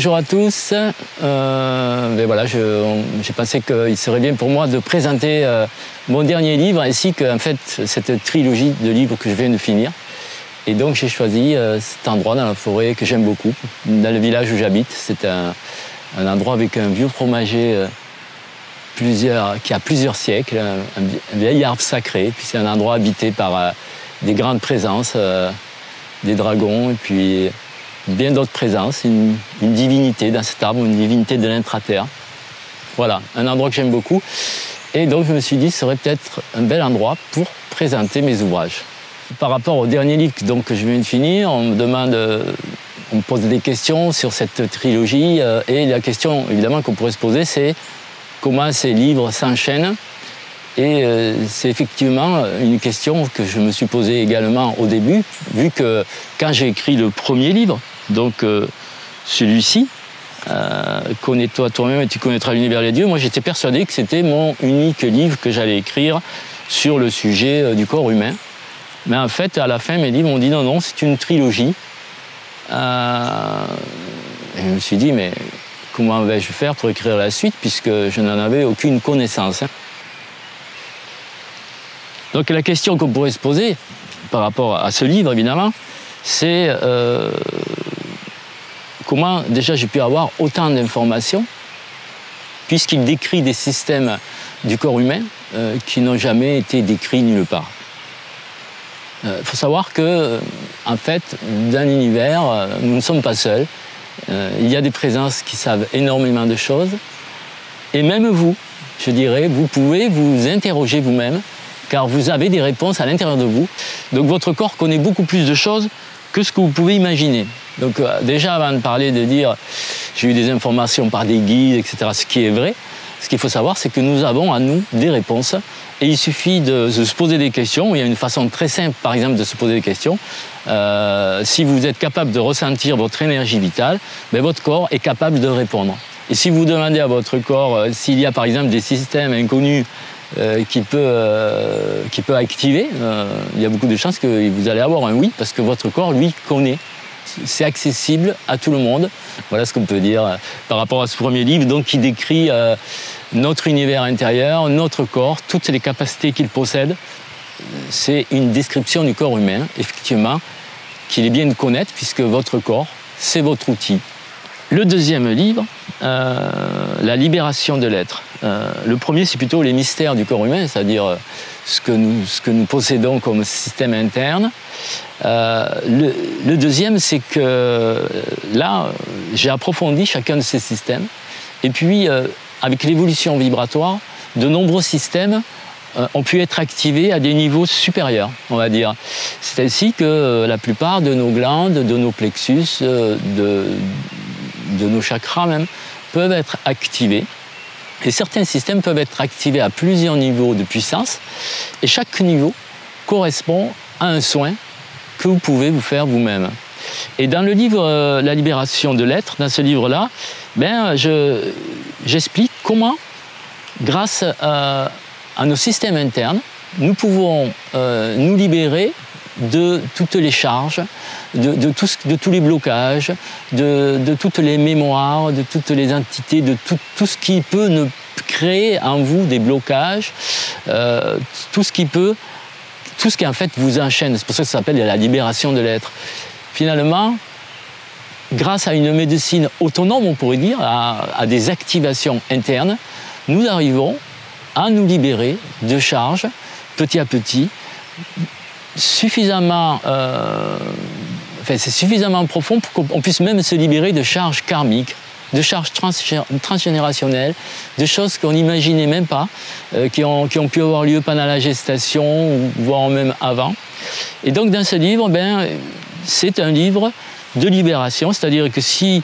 bonjour à tous. Euh, ben voilà, j'ai pensé qu'il serait bien pour moi de présenter euh, mon dernier livre ainsi que fait, cette trilogie de livres que je viens de finir. Et donc j'ai choisi euh, cet endroit dans la forêt que j'aime beaucoup, dans le village où j'habite. C'est un, endroit avec un vieux fromager qui a plusieurs siècles, un, vieil arbre sacré. Puis c'est un endroit habité par des grandes présences, des dragons et puis bien d'autres présences, une, divinité dans cet arbre, une divinité de l'intra-terre. Voilà, un endroit que j'aime beaucoup. Et donc je me suis dit, ce serait peut-être un bel endroit pour présenter mes ouvrages. Par rapport au dernier livre donc, que je viens de finir, on me demande, on me pose des questions sur cette trilogie. Euh, et la question évidemment qu'on pourrait se poser, c'est comment ces livres s'enchaînent et euh, c'est effectivement une question que je me suis posée également au début, vu que quand j'ai écrit le premier livre, donc euh, celui-ci, euh, Connais-toi toi-même et tu connaîtras l'univers des dieux, moi j'étais persuadé que c'était mon unique livre que j'allais écrire sur le sujet du corps humain. Mais en fait, à la fin, mes livres m'ont dit non, non, c'est une trilogie. et je me suis dit, mais comment vais-je faire pour écrire la suite puisque je n'en avais aucune connaissance hein. Donc la question qu'on pourrait se poser par rapport à ce livre, évidemment, c'est euh, comment déjà j'ai pu avoir autant d'informations, puisqu'il décrit des systèmes du corps humain euh, qui n'ont jamais été décrits nulle part. Il euh, faut savoir que, en fait, dans l'univers, nous ne sommes pas seuls. il y a des présences qui savent énormément de choses. Et même vous, je dirais, vous pouvez vous interroger vous-même car vous avez des réponses à l'intérieur de vous. Donc votre corps connaît beaucoup plus de choses que ce que vous pouvez imaginer. Donc euh, déjà avant de parler de dire j'ai eu des informations par des guides, etc., ce qui est vrai, ce qu'il faut savoir, c'est que nous avons à nous des réponses. Et il suffit de, se poser des questions. Il y a une façon très simple, par exemple, de se poser des questions. Euh, si vous êtes capable de ressentir votre énergie vitale, ben, votre corps est capable de répondre. Et si vous demandez à votre corps euh, s'il y a, par exemple, des systèmes inconnus euh, qui, peut, euh, qui peut activer, euh, il y a beaucoup de chances que vous allez avoir un oui parce que votre corps, lui, connaît. C'est accessible à tout le monde. Voilà ce qu'on peut dire par rapport à ce premier livre, donc qui décrit notre univers intérieur, notre corps, toutes les capacités qu'il possède. C'est une description du corps humain, effectivement, qu'il est bien de connaître puisque votre corps, c'est votre outil. Le deuxième livre, La libération de l'être. Euh, le premier, c'est plutôt les mystères du corps humain, c'est-à-dire euh, ce, que nous, possédons comme système interne. Euh, le, deuxième, c'est que là, j'ai approfondi chacun de ces systèmes. Et puis, avec l'évolution vibratoire, de nombreux systèmes ont pu être activés à des niveaux supérieurs, on va dire. C'est ainsi que la plupart de nos glandes, de nos plexus, de, de nos chakras même, peuvent être activés et certains systèmes peuvent être activés à plusieurs niveaux de puissance et chaque niveau correspond à un soin que vous pouvez vous faire vous-même. Et dans le livre euh, La libération de l'être, dans ce livre-là, ben, j'explique comment, grâce à, nos systèmes internes, nous pouvons euh, nous libérer de toutes les charges, de, tous les blocages, de, toutes les mémoires, de toutes les entités, de tout, ce qui peut ne créer en vous des blocages, euh, tout ce qui peut, tout ce qui en fait vous enchaîne. C'est pour ça que ça s'appelle la libération de l'être. Finalement, grâce à une médecine autonome, on pourrait dire, à des activations internes, nous arrivons à nous libérer de charges petit à petit suffisamment, euh, c'est suffisamment profond pour qu'on puisse même se libérer de charges karmiques, de charges transgénérationnelles, de choses qu'on n'imaginait même pas, euh, qui, ont, pu avoir lieu pendant la gestation, voire même avant. Et donc dans ce livre, ben, c'est un livre de libération, c'est-à-dire que si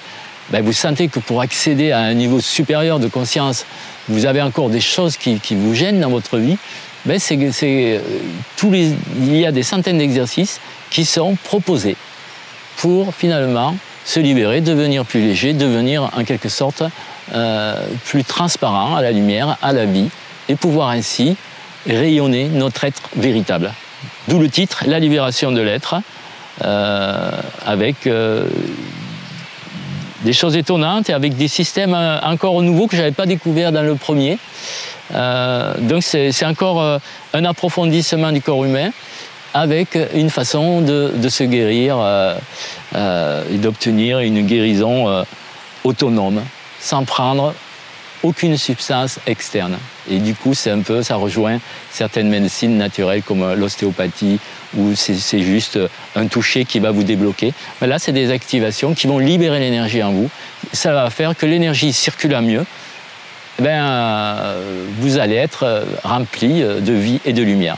ben, vous sentez que pour accéder à un niveau supérieur de conscience, vous avez encore des choses qui vous gênent dans votre vie, ben euh, il y a des centaines d'exercices qui sont proposés pour finalement se libérer, devenir plus léger, devenir en quelque sorte euh, plus transparent à la lumière, à la vie, et pouvoir ainsi rayonner notre être véritable. D'où le titre La libération de l'être, euh, avec des choses étonnantes et avec des systèmes encore nouveaux que je n'avais pas découverts dans le premier. donc c'est encore un approfondissement du corps humain avec une façon de, se guérir et d'obtenir une guérison autonome sans prendre aucune substance externe. Et du coup, c'est un peu, ça rejoint certaines médecines naturelles comme l'ostéopathie, où c'est juste un toucher qui va vous débloquer. Là, c'est des activations qui vont libérer l'énergie en vous. Ça va faire que l'énergie circule mieux. Ben, euh, vous allez être euh, rempli euh, de vie et de lumière.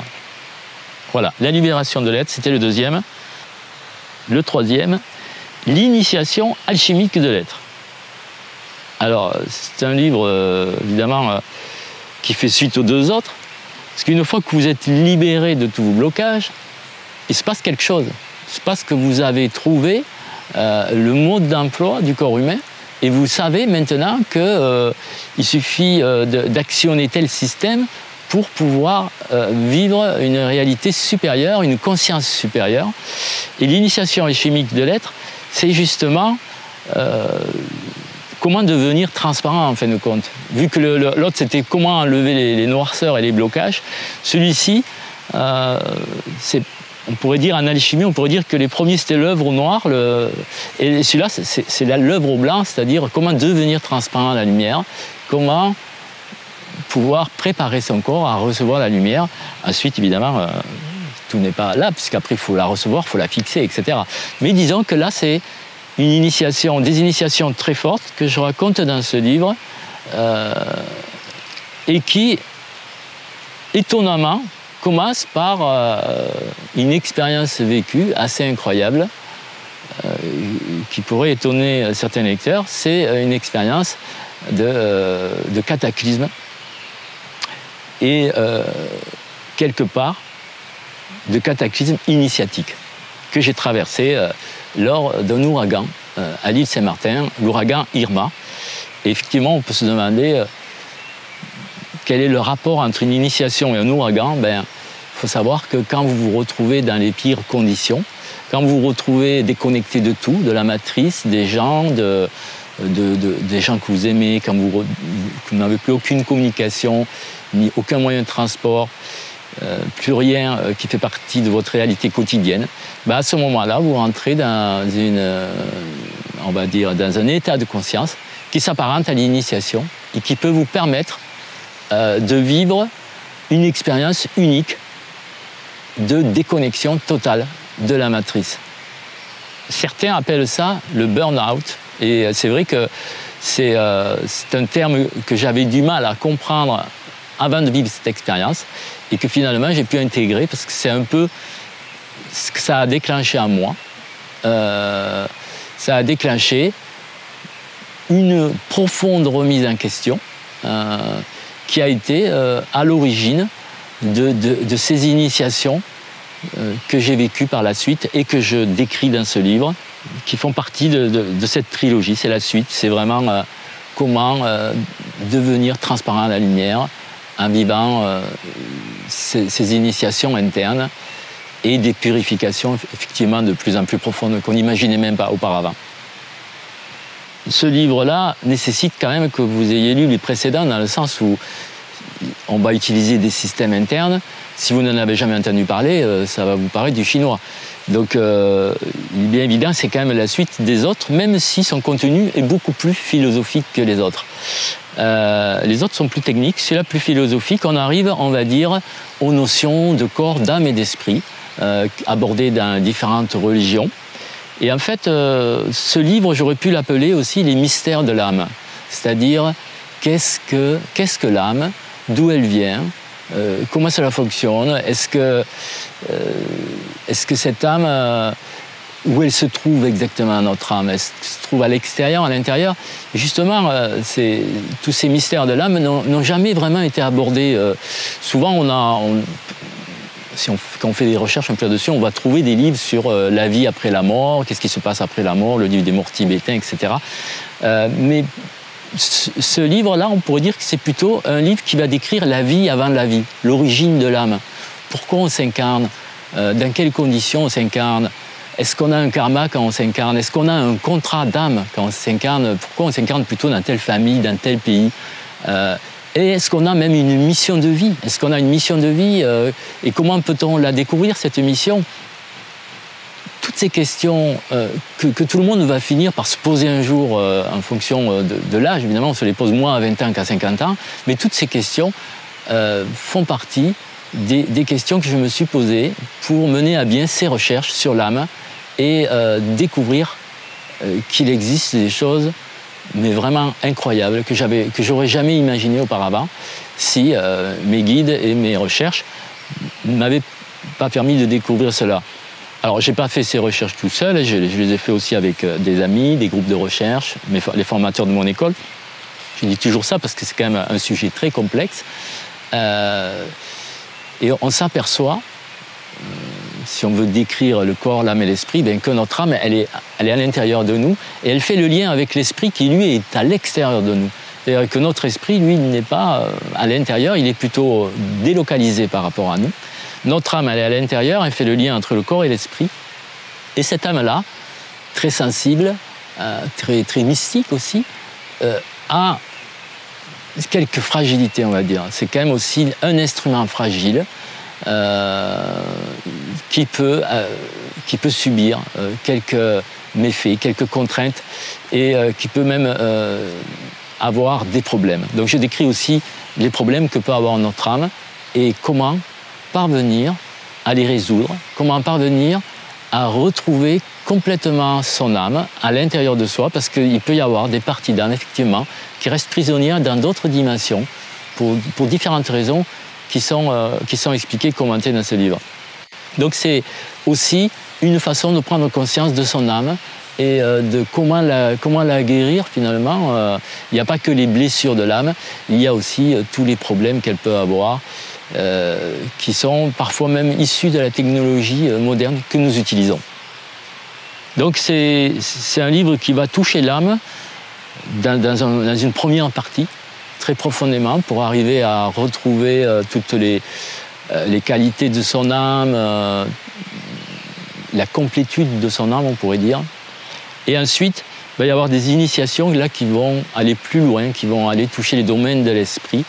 Voilà, la libération de l'être, c'était le deuxième. Le troisième, l'initiation alchimique de l'être. Alors, c'est un livre, évidemment, qui fait suite aux deux autres. Parce qu'une fois que vous êtes libéré de tous vos blocages, il se passe quelque chose. Il se passe que vous avez trouvé euh, le mode d'emploi du corps humain et vous savez maintenant qu'il suffit d'actionner tel système pour pouvoir vivre une réalité supérieure, une conscience supérieure. Et l'initiation chimique de l'être, c'est justement comment devenir transparent en fin de compte. Vu que l'autre c'était comment enlever les, noirceurs et les blocages, celui-ci, euh, on pourrait dire en alchimie, on pourrait dire que les premiers c'était l'œuvre au noir, et celui-là c'est l'œuvre au blanc, c'est-à-dire comment devenir transparent à la lumière, comment pouvoir préparer son corps à recevoir la lumière. Ensuite, évidemment, euh, tout n'est pas là, puisqu'après il faut la recevoir, il faut la fixer, etc. Mais disons que là c'est une initiation, des initiations très fortes que je raconte dans ce livre euh, et qui, étonnamment, commence par euh, une expérience vécue assez incroyable euh, qui pourrait étonner certains lecteurs. C'est une expérience de, de, cataclysme et quelque part de cataclysme initiatique que j'ai traversé lors d'un ouragan euh, à l'île Saint-Martin, l'ouragan Irma. Effectivement, on peut se demander euh, quel est le rapport entre une initiation et un ouragan? Ben, faut savoir que quand vous vous retrouvez dans les pires conditions, quand vous vous retrouvez déconnecté de tout, de la matrice, des gens, de, des gens que vous aimez, quand vous, n'avez plus aucune communication, ni aucun moyen de transport, euh, plus rien euh, qui fait partie de votre réalité quotidienne, bah, à ce moment-là, vous rentrez euh, dans un état de conscience qui s'apparente à l'initiation et qui peut vous permettre de vivre une expérience unique de déconnexion totale de la matrice. Certains appellent ça le burn-out, et c'est vrai que c'est un terme que j'avais du mal à comprendre avant de vivre cette expérience et que finalement j'ai pu intégrer parce que c'est un peu ce que ça a déclenché en moi. Euh, ça a déclenché une profonde remise en question euh, qui a été euh, à l'origine de, ces initiations que j'ai vécues par la suite et que je décris dans ce livre, qui font partie de, cette trilogie. C'est la suite, c'est vraiment comment devenir transparent à la lumière, en vivant euh, ces, initiations internes et des purifications effectivement de plus en plus profondes qu'on n'imaginait même pas auparavant. Ce livre-là nécessite quand même que vous ayez lu les précédents dans le sens où on va utiliser des systèmes internes. Si vous n'en avez jamais entendu parler, euh, ça va vous paraître du chinois. Donc, euh, bien évident, c'est quand même la suite des autres, même si son contenu est beaucoup plus philosophique que les autres. Euh, les autres sont plus techniques, celui-là plus philosophique. On arrive, on va dire, aux notions de corps, d'âme et d'esprit, euh, abordées dans différentes religions. Et en fait, euh, ce livre, j'aurais pu l'appeler aussi les mystères de l'âme. C'est-à-dire, qu'est-ce que, qu'est-ce que l'âme D'où elle vient Comment cela fonctionne? Est-ce que, est-ce que cette âme où elle se trouve exactement notre âme? Elle se trouve à l'extérieur, à l'intérieur? Justement, euh, tous ces mystères de l'âme n'ont jamais vraiment été abordés. Euh, souvent, on a, si on, quand on fait des recherches un peu là-dessus, on va trouver des livres sur euh, la vie après la mort, qu'est-ce qui se passe après la mort, le livre des morts tibétains, etc. mais ce livre-là, on pourrait dire que c'est plutôt un livre qui va décrire la vie avant la vie, l'origine de l'âme. Pourquoi on s'incarne Dans quelles conditions on s'incarne? Est-ce qu'on a un karma quand on s'incarne? Est-ce qu'on a un contrat d'âme quand on s'incarne? Pourquoi on s'incarne plutôt dans telle famille, dans tel pays? Euh, Et est-ce qu'on a même une mission de vie? Est-ce qu'on a une mission de vie euh, Et comment peut-on la découvrir, cette mission? Ces questions euh, que, tout le monde va finir par se poser un jour en fonction de, l'âge, évidemment, on se les pose moins à 20 ans qu'à 50 ans, mais toutes ces questions font partie des, questions que je me suis posées pour mener à bien ces recherches sur l'âme et euh, découvrir euh, qu'il existe des choses mais vraiment incroyables que j'avais que j'aurais jamais imaginé auparavant si euh, mes guides et mes recherches m'avaient pas permis de découvrir cela. Alors, j'ai pas fait ces recherches tout seul, je, les ai fait aussi avec des amis, des groupes de recherche, les formateurs de mon école. Je dis toujours ça parce que c'est quand même un sujet très complexe. Et on s'aperçoit, euh, si on veut décrire le corps, l'âme et l'esprit, ben, que notre âme, elle est, elle est à l'intérieur de nous et elle fait le lien avec l'esprit qui, lui, est à l'extérieur de nous. C'est-à-dire que notre esprit, lui, n'est pas euh, à l'intérieur, il est plutôt euh, délocalisé par rapport à nous. Notre âme, elle est à l'intérieur, elle fait le lien entre le corps et l'esprit. Et cette âme-là, très sensible, très, très mystique aussi, a quelques fragilités, on va dire. C'est quand même aussi un instrument fragile euh, qui, peut, euh, qui peut subir euh, quelques méfaits, quelques contraintes et qui peut même avoir des problèmes. Donc je décris aussi les problèmes que peut avoir notre âme et comment parvenir à les résoudre, comment parvenir à retrouver complètement son âme à l'intérieur de soi, parce qu'il peut y avoir des parties d'âme, effectivement, qui restent prisonnières dans d'autres dimensions, pour, pour, différentes raisons qui sont, euh, qui sont expliquées, commentées dans ce livre. Donc c'est aussi une façon de prendre conscience de son âme et euh, de comment la, comment la guérir finalement. Euh, il n'y a pas que les blessures de l'âme, il y a aussi tous les problèmes qu'elle peut avoir, qui sont parfois même issus de la technologie moderne que nous utilisons. Donc c'est un livre qui va toucher l'âme dans, une première partie, très profondément, pour arriver à retrouver euh, toutes les, euh, les, qualités de son âme, euh, la complétude de son âme, on pourrait dire. Et ensuite, il va y avoir des initiations là qui vont aller plus loin, qui vont aller toucher les domaines de l'esprit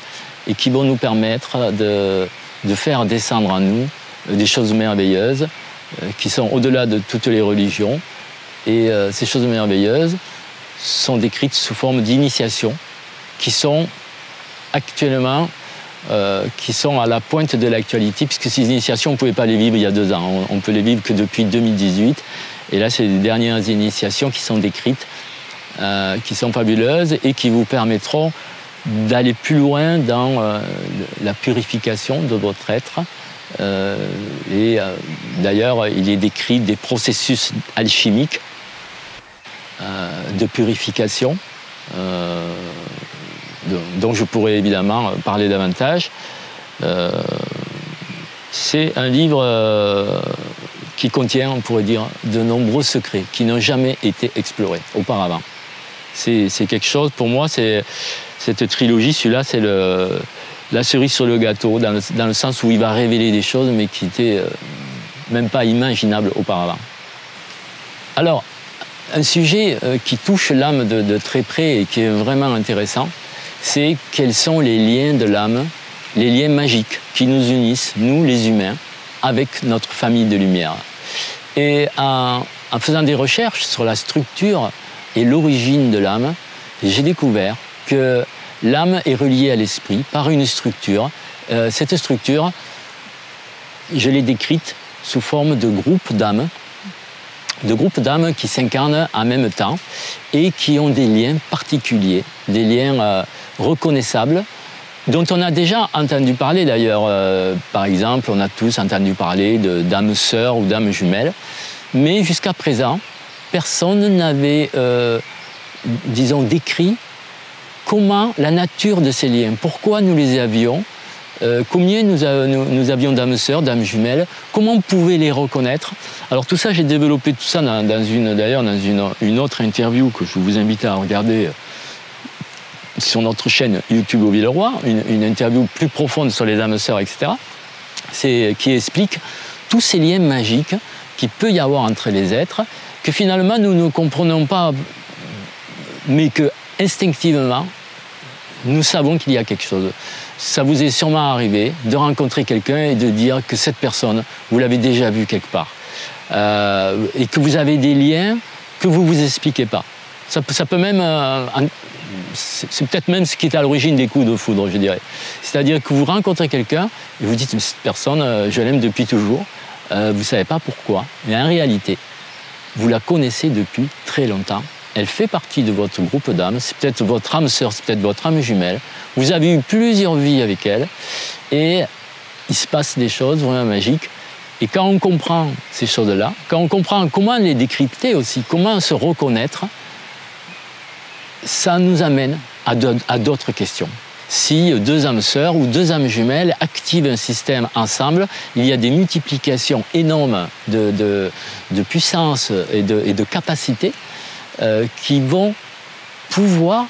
et qui vont nous permettre de, de faire descendre en nous des choses merveilleuses qui sont au-delà de toutes les religions. Et ces choses merveilleuses, sont décrites sous forme d'initiations qui sont actuellement euh, qui sont à la pointe de l'actualité, puisque ces initiations, on ne pouvait pas les vivre il y a deux ans. On, ne peut les vivre que depuis 2018. Et là, c'est les dernières initiations qui sont décrites, euh, qui sont fabuleuses et qui vous permettront d'aller plus loin dans euh, la purification de votre être. et d'ailleurs, il est décrit des processus alchimiques euh, de purification, euh, dont je pourrais évidemment parler davantage. Euh, c'est un livre qui contient, on pourrait dire, de nombreux secrets qui n'ont jamais été explorés auparavant. C'est quelque chose, pour moi, c'est cette trilogie, celui-là, c'est la cerise sur le gâteau, dans le, sens où il va révéler des choses, mais qui n'étaient même pas imaginables auparavant. Alors, un sujet euh, qui touche l'âme de, très près et qui est vraiment intéressant, c'est quels sont les liens de l'âme, les liens magiques qui nous unissent, nous les humains, avec notre famille de lumière. Et en, faisant des recherches sur la structure et l'origine de l'âme, j'ai découvert que l'âme est reliée à l'esprit par une structure. Euh, cette structure, je l'ai décrite sous forme de groupe d'âmes de groupes d'âmes qui s'incarnent en même temps et qui ont des liens particuliers, des liens euh, reconnaissables, dont on a déjà entendu parler d'ailleurs. Euh, par exemple, on a tous entendu parler d'âmes sœurs ou d'âmes jumelles, mais jusqu'à présent, personne n'avait, euh, disons, décrit comment la nature de ces liens, pourquoi nous les avions, euh, combien nous, avions d'âmes sœurs, d'âmes jumelles, comment on pouvait les reconnaître. Alors tout ça, j'ai développé tout ça dans, une, d'ailleurs dans une, autre interview que je vous invite à regarder euh, sur notre chaîne YouTube au Villeroy, une, une interview plus profonde sur les âmes sœurs, etc., qui explique tous ces liens magiques qu'il peut y avoir entre les êtres, que finalement nous ne comprenons pas, mais que instinctivement, nous savons qu'il y a quelque chose. Ça vous est sûrement arrivé de rencontrer quelqu'un et de dire que cette personne, vous l'avez déjà vue quelque part. Euh, et que vous avez des liens que vous ne vous expliquez pas. Ça, peut même... Euh, c'est peut-être même ce qui est à l'origine des coups de foudre, je dirais. C'est-à-dire que vous rencontrez quelqu'un et vous dites, cette personne, euh, je l'aime depuis toujours, vous ne savez pas pourquoi, mais en réalité, vous la connaissez depuis très longtemps elle fait partie de votre groupe d'âmes, c'est peut-être votre âme sœur, c'est peut-être votre âme jumelle. Vous avez eu plusieurs vies avec elle et il se passe des choses vraiment magiques. Et quand on comprend ces choses-là, quand on comprend comment les décrypter aussi, comment se reconnaître, ça nous amène à d'autres questions. Si deux âmes sœurs ou deux âmes jumelles activent un système ensemble, il y a des multiplications énormes de, puissance et de, et capacité euh, qui vont pouvoir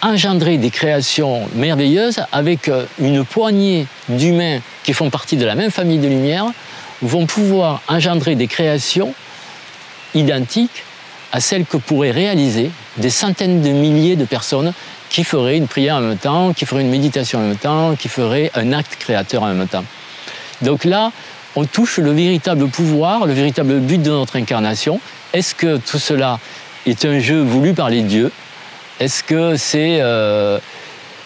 engendrer des créations merveilleuses avec euh, une poignée d'humains qui font partie de la même famille de lumière, vont pouvoir engendrer des créations identiques à celles que pourraient réaliser des centaines de milliers de personnes qui feraient une prière en même temps, qui feraient une méditation en même temps, qui feraient un acte créateur en même temps. Donc là, on touche le véritable pouvoir, le véritable but de notre incarnation, est-ce que tout cela est un jeu voulu par les dieux? Est-ce que c'est euh,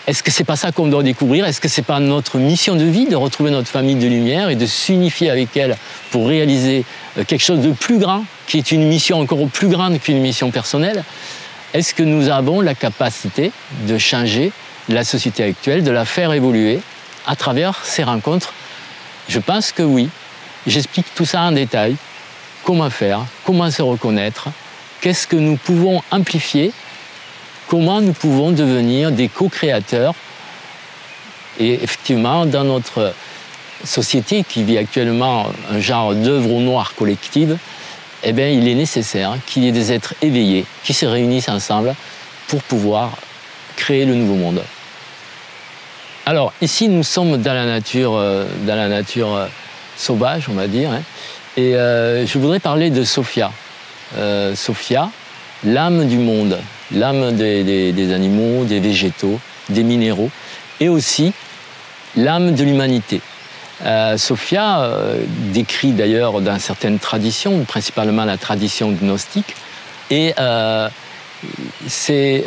est-ce que pas ça qu'on doit découvrir? Est-ce que c'est pas notre mission de vie de retrouver notre famille de lumière et de s'unifier avec elle pour réaliser euh, quelque chose de plus grand, qui est une mission encore plus grande qu'une mission personnelle? Est-ce que nous avons la capacité de changer la société actuelle, de la faire évoluer à travers ces rencontres? Je pense que oui. J'explique tout ça en détail. Comment faire, comment se reconnaître, qu'est-ce que nous pouvons amplifier, comment nous pouvons devenir des co-créateurs? Et effectivement, dans notre société qui vit actuellement un genre d'œuvre au noir collective, eh bien, il est nécessaire qu'il y ait des êtres éveillés qui se réunissent ensemble pour pouvoir créer le nouveau monde. Alors ici, nous sommes dans la nature, euh, dans la nature euh, sauvage, on va dire. Hein. Et euh, je voudrais parler de Sophia. Sophia, l'âme du monde, l'âme des, animaux, des végétaux, des minéraux, et aussi l'âme de l'humanité. Euh, Sophia décrit d'ailleurs dans certaines traditions, principalement la tradition gnostique, et c'est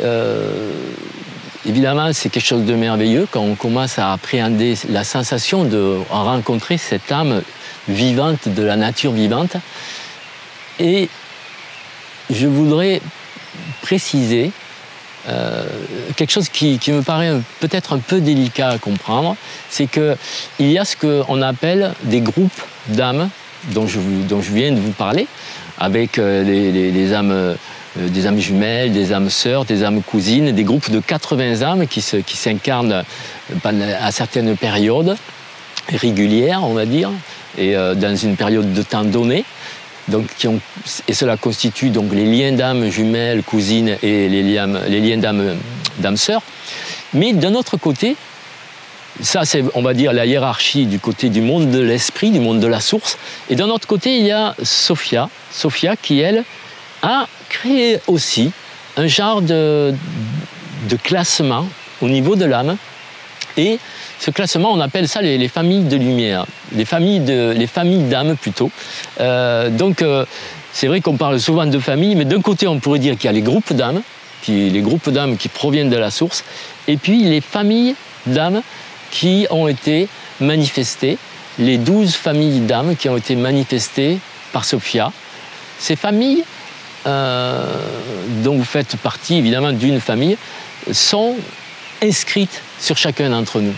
évidemment c'est quelque chose de merveilleux quand on commence à appréhender la sensation de rencontrer cette âme vivante de la nature vivante. Et je voudrais préciser euh, quelque chose qui, me paraît peut-être un peu délicat à comprendre, c'est qu'il y a ce qu'on appelle des groupes d'âmes dont je, viens de vous parler, avec euh, âmes, euh, des âmes jumelles, des âmes sœurs, des âmes cousines, des groupes de 80 âmes qui s'incarnent à certaines périodes régulières, on va dire, et dans une période de temps donnée. Donc, et cela constitue donc les liens d'âme jumelles, cousines et les liens, liens d'âme sœurs. Mais d'un autre côté, ça c'est on va dire la hiérarchie du côté du monde de l'esprit, du monde de la source. Et d'un autre côté, il y a Sophia, Sophia qui elle a créé aussi un genre de, de classement au niveau de l'âme. Et ce classement, on appelle ça les, familles de lumière, les familles d'âmes plutôt. Euh, donc, euh, c'est vrai qu'on parle souvent de familles, mais d'un côté, on pourrait dire qu'il y a les groupes d'âmes, les groupes d'âmes qui proviennent de la source, et puis les familles d'âmes qui ont été manifestées, les douze familles d'âmes qui ont été manifestées par Sophia. Ces familles, euh, dont vous faites partie évidemment d'une famille, sont inscrites sur chacun d'entre nous.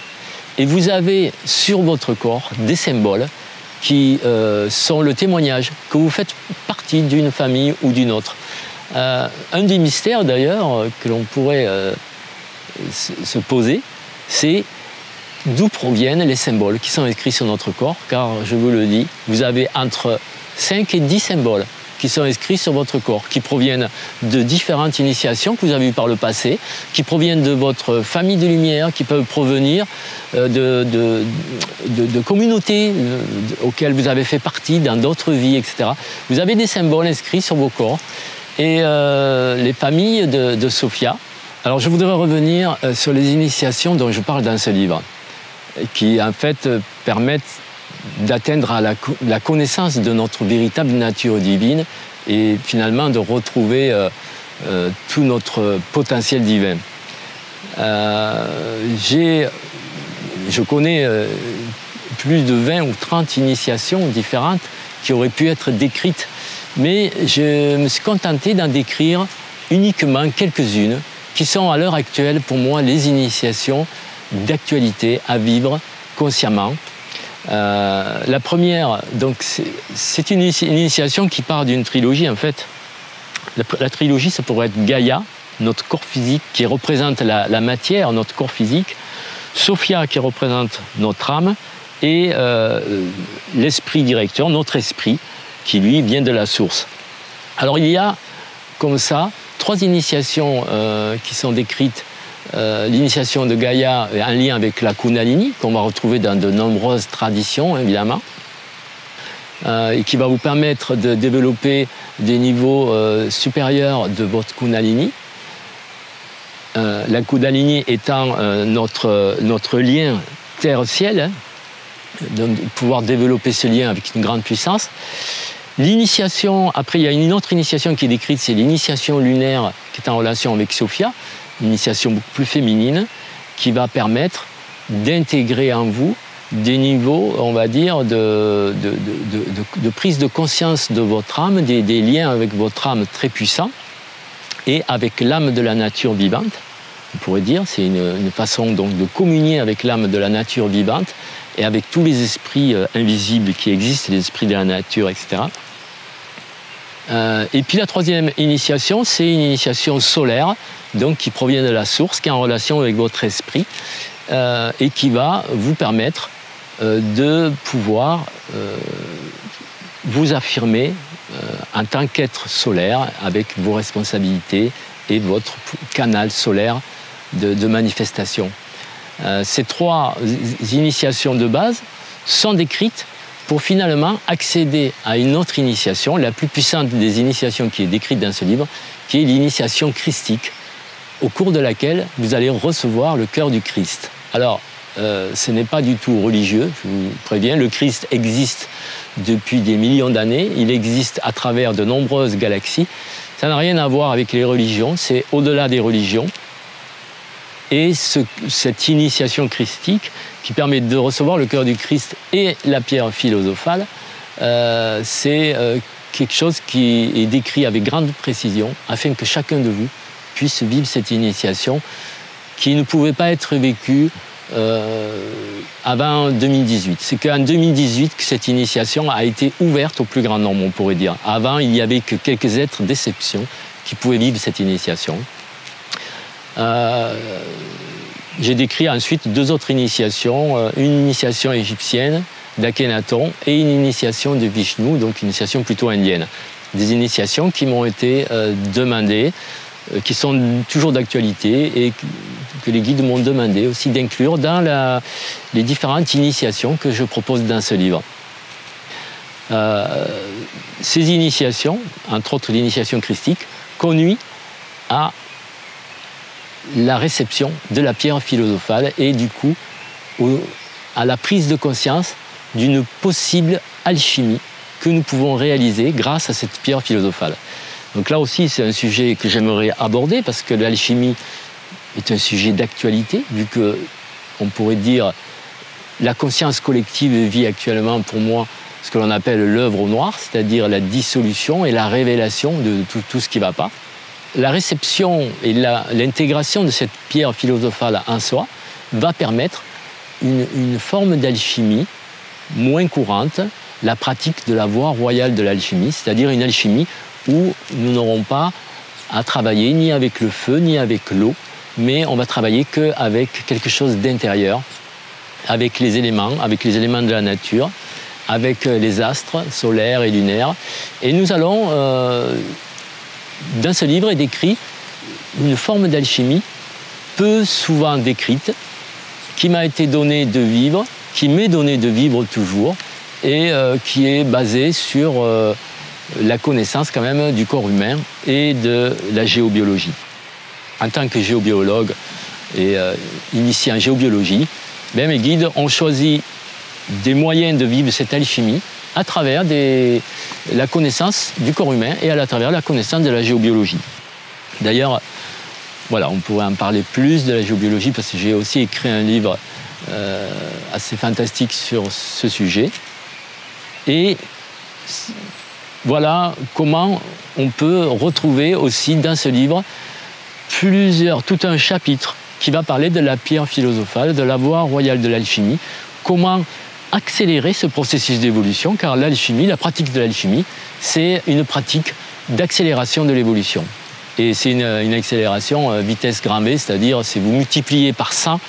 Et vous avez sur votre corps des symboles qui euh, sont le témoignage que vous faites partie d'une famille ou d'une autre. Euh, un des mystères d'ailleurs que l'on pourrait euh, se poser, c'est d'où proviennent les symboles qui sont écrits sur notre corps, car je vous le dis, vous avez entre 5 et 10 symboles qui sont inscrits sur votre corps, qui proviennent de différentes initiations que vous avez eues par le passé, qui proviennent de votre famille de lumière, qui peuvent provenir euh, de, de, communautés euh, auxquelles vous avez fait partie dans d'autres vies, etc. Vous avez des symboles inscrits sur vos corps. Et euh, les familles de, Sophia. Alors je voudrais revenir sur les initiations dont je parle dans ce livre, qui en fait permettent d'atteindre la, connaissance de notre véritable nature divine et finalement de retrouver euh, euh, tout notre potentiel divin. Euh, je connais plus de 20 ou 30 initiations différentes qui auraient pu être décrites, mais je me suis contenté d'en décrire uniquement quelques-unes qui sont à l'heure actuelle pour moi les initiations d'actualité à vivre consciemment euh, la première, donc c'est une, initiation qui part d'une trilogie en fait. La, trilogie, ça pourrait être Gaïa, notre corps physique qui représente la, matière, notre corps physique, Sophia qui représente notre âme et euh, l'esprit directeur, notre esprit, qui lui vient de la source. Alors il y a comme ça trois initiations euh, qui sont décrites euh, l'initiation de Gaïa est en lien avec la Kundalini, qu'on va retrouver dans de nombreuses traditions, évidemment, euh, et qui va vous permettre de développer des niveaux euh, supérieurs de votre Kundalini. la Kundalini étant notre, notre lien terre-ciel, hein, de pouvoir développer ce lien avec une grande puissance. L'initiation, après il y a une autre initiation qui est décrite, c'est l'initiation lunaire qui est en relation avec Sophia, une initiation beaucoup plus féminine qui va permettre d'intégrer en vous des niveaux, on va dire, de, prise de conscience de votre âme, des, liens avec votre âme très puissants et avec l'âme de la nature vivante. On pourrait dire, c'est une, façon donc de communier avec l'âme de la nature vivante et avec tous les esprits euh, invisibles qui existent, les esprits de la nature, etc. Euh, et puis la troisième initiation, c'est une initiation solaire, donc qui provient de la source, qui est en relation avec votre esprit, euh, et qui va vous permettre euh, de pouvoir vous affirmer en tant qu'être solaire avec vos responsabilités et votre canal solaire de, de manifestation. ces trois initiations de base sont décrites pour finalement accéder à une autre initiation, la plus puissante des initiations qui est décrite dans ce livre, qui est l'initiation christique, au cours de laquelle vous allez recevoir le cœur du Christ. Alors, euh, ce n'est pas du tout religieux, je vous préviens, le Christ existe depuis des millions d'années, il existe à travers de nombreuses galaxies, ça n'a rien à voir avec les religions, c'est au-delà des religions. Et cette initiation christique, qui permet de recevoir le cœur du Christ et la pierre philosophale, euh, c'est euh, quelque chose qui est décrit avec grande précision afin que chacun de vous puisse vivre cette initiation qui ne pouvait pas être vécue euh, avant 2018. C'est qu'en 2018 que cette initiation a été ouverte au plus grand nombre, on pourrait dire. Avant, il n'y avait que quelques êtres d'exception qui pouvaient vivre cette initiation. J'ai décrit ensuite deux autres initiations, euh, une initiation égyptienne d'Akhenaton et une initiation de Vishnu, donc une initiation plutôt indienne. Des initiations qui m'ont été euh, demandées, euh, qui sont toujours d'actualité et que les guides m'ont demandé aussi d'inclure dans les différentes initiations que je propose dans ce livre. ces initiations, entre autres l'initiation christique, conduisent à la réception de la pierre philosophale et du coup à la prise de conscience d'une possible alchimie que nous pouvons réaliser grâce à cette pierre philosophale. Donc là aussi, c'est un sujet que j'aimerais aborder parce que l'alchimie est un sujet d'actualité, vu que on pourrait dire la conscience collective vit actuellement pour moi ce que l'on appelle l'œuvre au noir, c'est-à-dire la dissolution et la révélation de tout, tout ce qui ne va pas la réception et l'intégration de cette pierre philosophale en soi va permettre une, forme d'alchimie moins courante, la pratique de la voie royale de l'alchimie, c'est-à-dire une alchimie où nous n'aurons pas à travailler ni avec le feu ni avec l'eau, mais on va travailler qu'avec quelque chose d'intérieur, avec les éléments, avec les éléments de la nature, avec les astres solaires et lunaires. Et nous allons, dans ce livre, est décrit une forme d'alchimie peu souvent décrite, qui m'a été donnée de vivre, qui m'est donnée de vivre toujours, et qui est basée sur la connaissance quand même du corps humain et de la géobiologie. En tant que géobiologue et euh, initié en géobiologie, ben, mes guides ont choisi des moyens de vivre cette alchimie à travers la connaissance du corps humain et à travers la connaissance de la géobiologie. D'ailleurs, voilà, on pourrait en parler plus de la géobiologie parce que j'ai aussi écrit un livre euh, assez fantastique sur ce sujet. Et voilà comment on peut retrouver aussi dans ce livre plusieurs, tout un chapitre qui va parler de la pierre philosophale, de la voie royale de l'alchimie, comment accélérer ce processus d'évolution, car l'alchimie, la pratique de l'alchimie, c'est une pratique d'accélération de l'évolution. Et c'est une, accélération euh, vitesse grammée, c'est-à-dire c'est vous multipliez par 100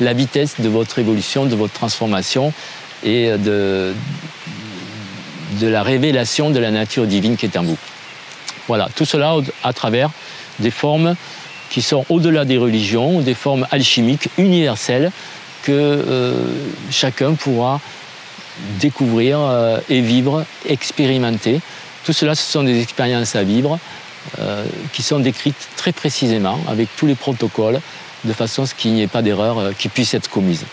la vitesse de votre évolution, de votre transformation et de, de la révélation de la nature divine qui est en vous. Voilà, tout cela à travers des formes qui sont au-delà des religions, des formes alchimiques universelles que euh, chacun pourra découvrir euh, et vivre, expérimenter. Tout cela, ce sont des expériences à vivre euh, qui sont décrites très précisément avec tous les protocoles de façon à ce qu'il n'y ait pas d'erreur qui puisse être commise.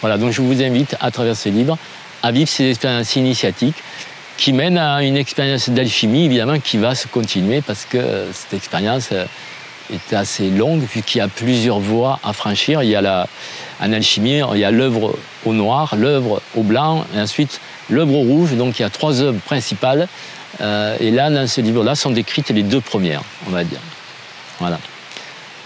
Voilà, donc je vous invite à travers ce livre à vivre ces expériences initiatiques qui mènent à une expérience d'alchimie, évidemment, qui va se continuer parce que cette expérience est assez longue, vu qu'il y a plusieurs voies à franchir. Il y a la, en alchimie, il y a l'œuvre au noir, l'œuvre au blanc, et ensuite l'œuvre au rouge. Donc il y a trois œuvres principales. Euh, et là, dans ce livre-là, sont décrites les deux premières, on va dire. Voilà.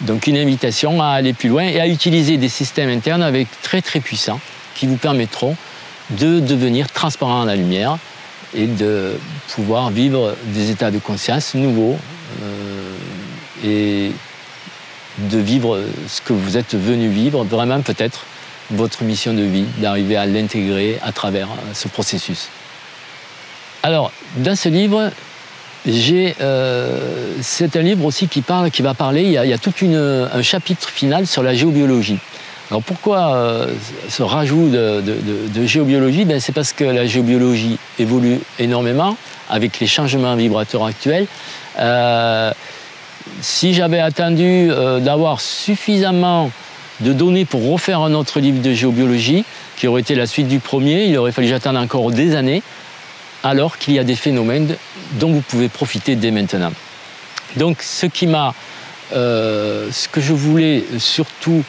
Donc une invitation à aller plus loin et à utiliser des systèmes internes avec très très puissants qui vous permettront de devenir transparent à la lumière et de pouvoir vivre des états de conscience nouveaux euh, et de vivre ce que vous êtes venu vivre, vraiment peut-être votre mission de vie, d'arriver à l'intégrer à travers ce processus. Alors, dans ce livre, euh, c'est un livre aussi qui parle, qui va parler. Il y a, tout un chapitre final sur la géobiologie. Alors pourquoi euh, ce rajout de, géobiologie? Ben, C'est parce que la géobiologie évolue énormément avec les changements vibrateurs actuels. Euh, si j'avais attendu euh, d'avoir suffisamment de données pour refaire un autre livre de géobiologie, qui aurait été la suite du premier, il aurait fallu que j'attende encore des années, alors qu'il y a des phénomènes dont vous pouvez profiter dès maintenant. Donc ce qui m'a, ce que je voulais surtout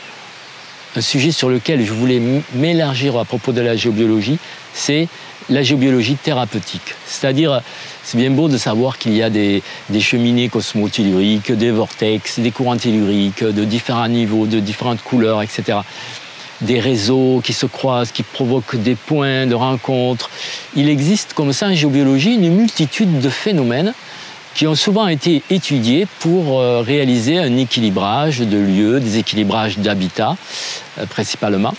un sujet sur lequel je voulais m'élargir à propos de la géobiologie, c'est la géobiologie thérapeutique. C'est-à-dire, c'est bien beau de savoir qu'il y a des, cheminées cosmotelluriques, des vortex, des courants telluriques de différents niveaux, de différentes couleurs, etc. Des réseaux qui se croisent, qui provoquent des points de rencontre. Il existe comme ça en géobiologie une multitude de phénomènes qui ont souvent été étudiés pour euh, réaliser un équilibrage de lieux, des équilibrages d'habitats euh, principalement.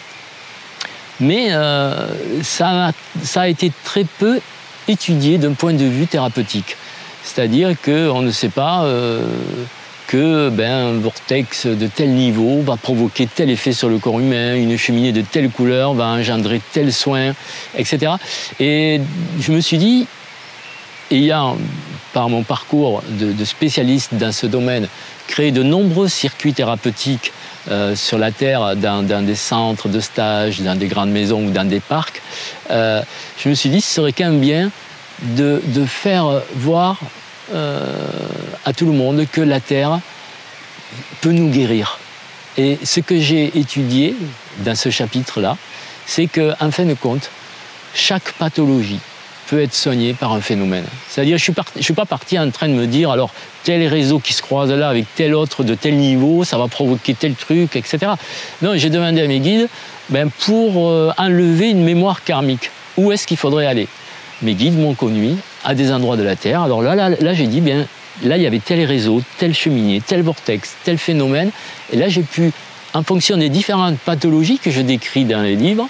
Mais euh, ça, a, été très peu étudié d'un point de vue thérapeutique. C'est-à-dire qu'on ne sait pas que ben, un vortex de tel niveau va provoquer tel effet sur le corps humain, une cheminée de telle couleur va engendrer tel soin, etc. Et je me suis dit, ayant par mon parcours de, spécialiste dans ce domaine, créé de nombreux circuits thérapeutiques euh, sur la Terre, dans, des centres de stage, dans des grandes maisons ou dans des parcs, euh, je me suis dit ce serait quand même bien de, faire voir euh, à tout le monde que la Terre peut nous guérir. Et ce que j'ai étudié dans ce chapitre-là, c'est qu'en fin de compte, chaque pathologie, être soigné par un phénomène. C'est-à-dire, je ne suis, pas parti en train de me dire, alors, tel réseau qui se croise là avec tel autre de tel niveau, ça va provoquer tel truc, etc. Non, j'ai demandé à mes guides, ben, pour euh, enlever une mémoire karmique, où est-ce qu'il faudrait aller? Mes guides m'ont conduit à des endroits de la Terre. Alors là j'ai dit, bien, là, il y avait tel réseau, tel cheminée, tel vortex, tel phénomène. Et là, j'ai pu, en fonction des différentes pathologies que je décris dans les livres,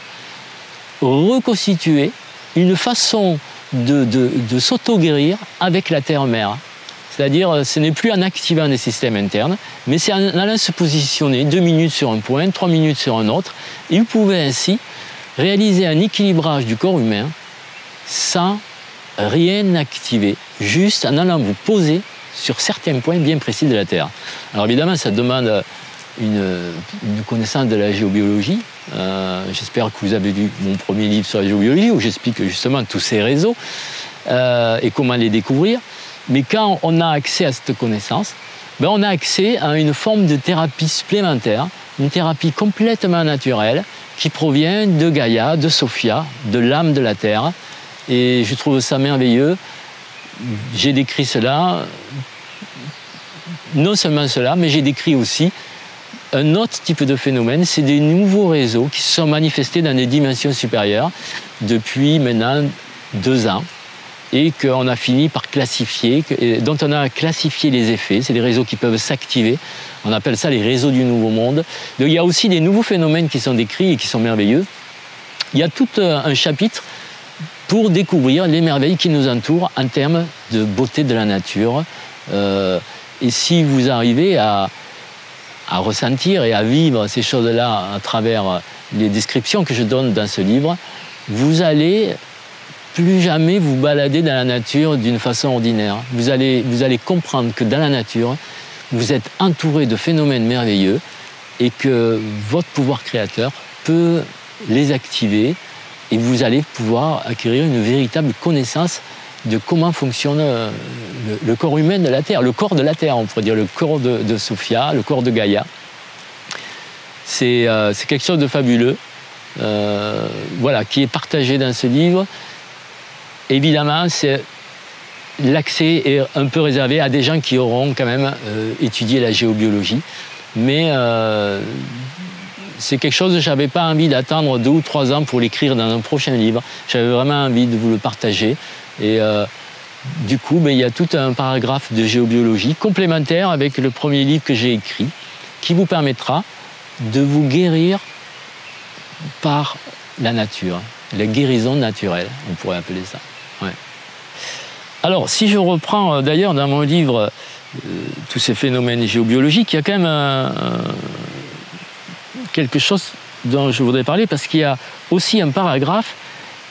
reconstituer une façon de, de s'auto-guérir avec la terre-mère. C'est-à-dire, ce n'est plus en activant des systèmes internes, mais c'est en allant se positionner deux minutes sur un point, trois minutes sur un autre. Et vous pouvez ainsi réaliser un équilibrage du corps humain sans rien activer, juste en allant vous poser sur certains points bien précis de la Terre. Alors évidemment, ça demande une, connaissance de la géobiologie. Euh, j'espère que vous avez lu mon premier livre sur la géobiologie, où j'explique justement tous ces réseaux euh, et comment les découvrir. Mais quand on a accès à cette connaissance, ben on a accès à une forme de thérapie supplémentaire, une thérapie complètement naturelle qui provient de Gaïa, de Sophia, de l'âme de la Terre. Et je trouve ça merveilleux. J'ai décrit cela, non seulement cela, mais j'ai décrit aussi un autre type de phénomène, c'est des nouveaux réseaux qui se sont manifestés dans des dimensions supérieures depuis maintenant deux ans et qu'on a fini par classifier, dont on a classifié les effets. C'est des réseaux qui peuvent s'activer. On appelle ça les réseaux du Nouveau Monde. Il y a aussi des nouveaux phénomènes qui sont décrits et qui sont merveilleux. Il y a tout euh, un chapitre pour découvrir les merveilles qui nous entourent en termes de beauté de la nature. Euh, et si vous arrivez à, à ressentir et à vivre ces choses-là à travers les descriptions que je donne dans ce livre, vous allez plus jamais vous balader dans la nature d'une façon ordinaire. Vous allez, vous allez comprendre que dans la nature, vous êtes entouré de phénomènes merveilleux et que votre pouvoir créateur peut les activer et vous allez pouvoir acquérir une véritable connaissance de comment fonctionne euh, le, corps humain de la Terre, le corps de la Terre, on pourrait dire le corps de, Sophia, le corps de Gaïa. C'est euh, quelque chose de fabuleux, euh, voilà, qui est partagé dans ce livre Évidemment, l'accès est un peu réservé à des gens qui auront quand même étudié la géobiologie. Mais c'est quelque chose que je n'avais pas envie d'attendre deux ou trois ans pour l'écrire dans un prochain livre. J'avais vraiment envie de vous le partager. Et euh, du coup, ben, il y a tout un paragraphe de géobiologie complémentaire avec le premier livre que j'ai écrit qui vous permettra de vous guérir par la nature, la guérison naturelle, on pourrait appeler ça. Alors, si je reprends euh, d'ailleurs dans mon livre euh, tous ces phénomènes géobiologiques, il y a quand même quelque chose dont je voudrais parler parce qu'il y a aussi un paragraphe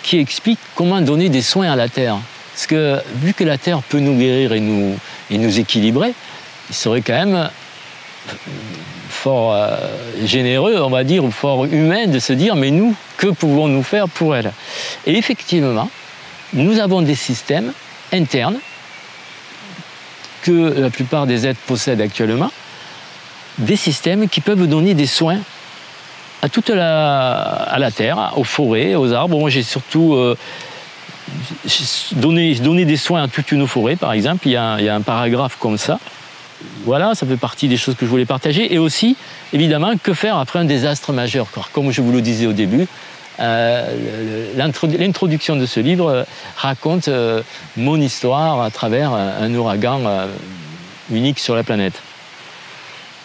qui explique comment donner des soins à la Terre. Parce que vu que la Terre peut nous guérir et nous, équilibrer, il serait quand même fort euh, généreux, on va dire, ou fort humain de se dire, mais nous, que pouvons-nous faire pour elle? Et effectivement, nous avons des systèmes internes que la plupart des êtres possèdent actuellement, des systèmes qui peuvent donner des soins à toute la, à la terre, aux forêts, aux arbres. Moi, j'ai surtout euh, donné, des soins à toute une forêt, par exemple. Il y, a, un paragraphe comme ça. Voilà, ça fait partie des choses que je voulais partager. Et aussi, évidemment, que faire après un désastre majeur? Comme je vous le disais au début, euh, l'introduction de ce livre euh, raconte mon histoire à travers un ouragan unique sur la planète,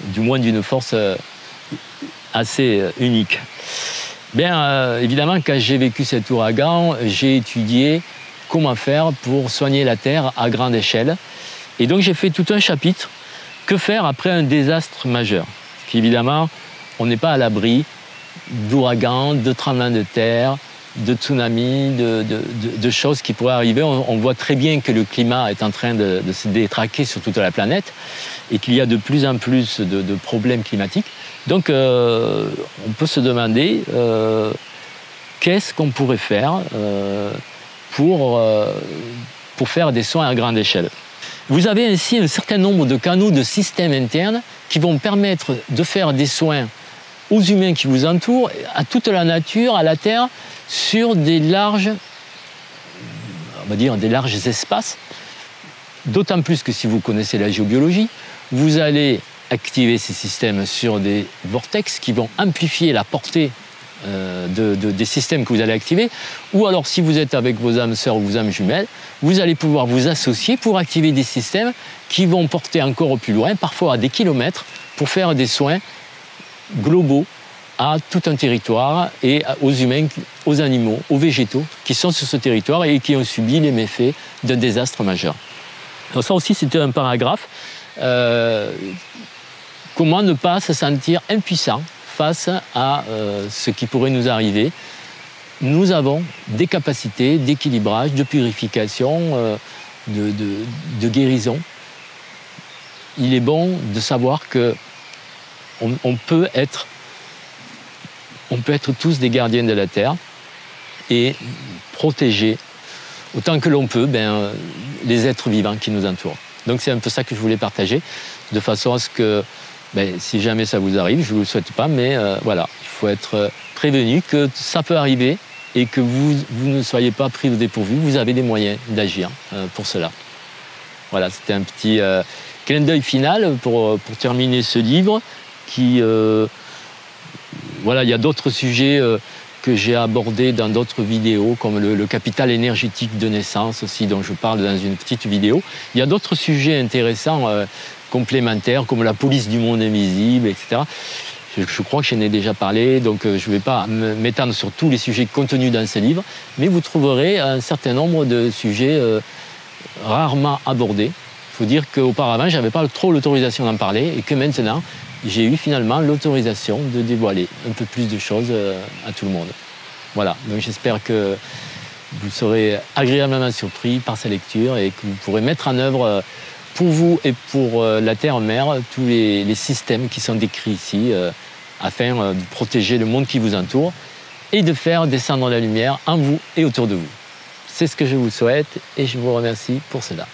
du moins d'une force assez unique. Bien, évidemment, quand j'ai vécu cet ouragan, j'ai étudié comment faire pour soigner la Terre à grande échelle. Et donc j'ai fait tout un chapitre, que faire après un désastre majeur? Évidemment, on n'est pas à l'abri d'ouragans, de tremblements de terre, de tsunamis, de, choses qui pourraient arriver. On, voit très bien que le climat est en train de, se détraquer sur toute la planète et qu'il y a de plus en plus de, problèmes climatiques. Donc euh, on peut se demander euh, qu'est-ce qu'on pourrait faire euh, pour, pour faire des soins à grande échelle. Vous avez ainsi un certain nombre de canaux de systèmes internes qui vont permettre de faire des soins aux humains qui vous entourent, à toute la nature, à la Terre, sur des larges, on va dire des larges espaces. D'autant plus que si vous connaissez la géobiologie, vous allez activer ces systèmes sur des vortex qui vont amplifier la portée euh, des systèmes que vous allez activer, ou alors si vous êtes avec vos âmes sœurs ou vos âmes jumelles, vous allez pouvoir vous associer pour activer des systèmes qui vont porter encore plus loin, parfois à des kilomètres, pour faire des soins globaux à tout un territoire et aux humains, aux animaux, aux végétaux qui sont sur ce territoire et qui ont subi les méfaits d'un désastre majeur. Donc ça aussi, c'était un paragraphe. Euh, comment ne pas se sentir impuissant face à euh, ce qui pourrait nous arriver? Nous avons des capacités d'équilibrage, de purification, euh, de, guérison. Il est bon de savoir que on peut être on peut être tous des gardiens de la Terre et protéger autant que l'on peut ben, les êtres vivants qui nous entourent. Donc c'est un peu ça que je voulais partager, de façon à ce que, ben, si jamais ça vous arrive, je ne vous le souhaite pas, mais euh, voilà, il faut être prévenu que ça peut arriver et que vous, ne soyez pas pris au dépourvu, vous avez des moyens d'agir euh, pour cela. Voilà, c'était un petit euh, clin d'œil final pour, pour, terminer ce livre qui voilà, il y a d'autres sujets euh, que j'ai abordés dans d'autres vidéos, comme le, capital énergétique de naissance aussi, dont je parle dans une petite vidéo. Il y a d'autres sujets intéressants, euh, complémentaires, comme la police du monde invisible, etc. Je, crois que j'en ai déjà parlé, donc euh, je ne vais pas m'étendre sur tous les sujets contenus dans ce livre, mais vous trouverez un certain nombre de sujets rarement abordés. Il faut dire qu'auparavant, je n'avais pas trop l'autorisation d'en parler et que maintenant, j'ai eu finalement l'autorisation de dévoiler un peu plus de choses euh, à tout le monde. Voilà, donc j'espère que vous serez agréablement surpris par ces lectures et que vous pourrez mettre en œuvre euh, pour vous et pour euh, la Terre-Mère tous les, systèmes qui sont décrits ici afin de protéger le monde qui vous entoure et de faire descendre la lumière en vous et autour de vous. C'est ce que je vous souhaite et je vous remercie pour cela.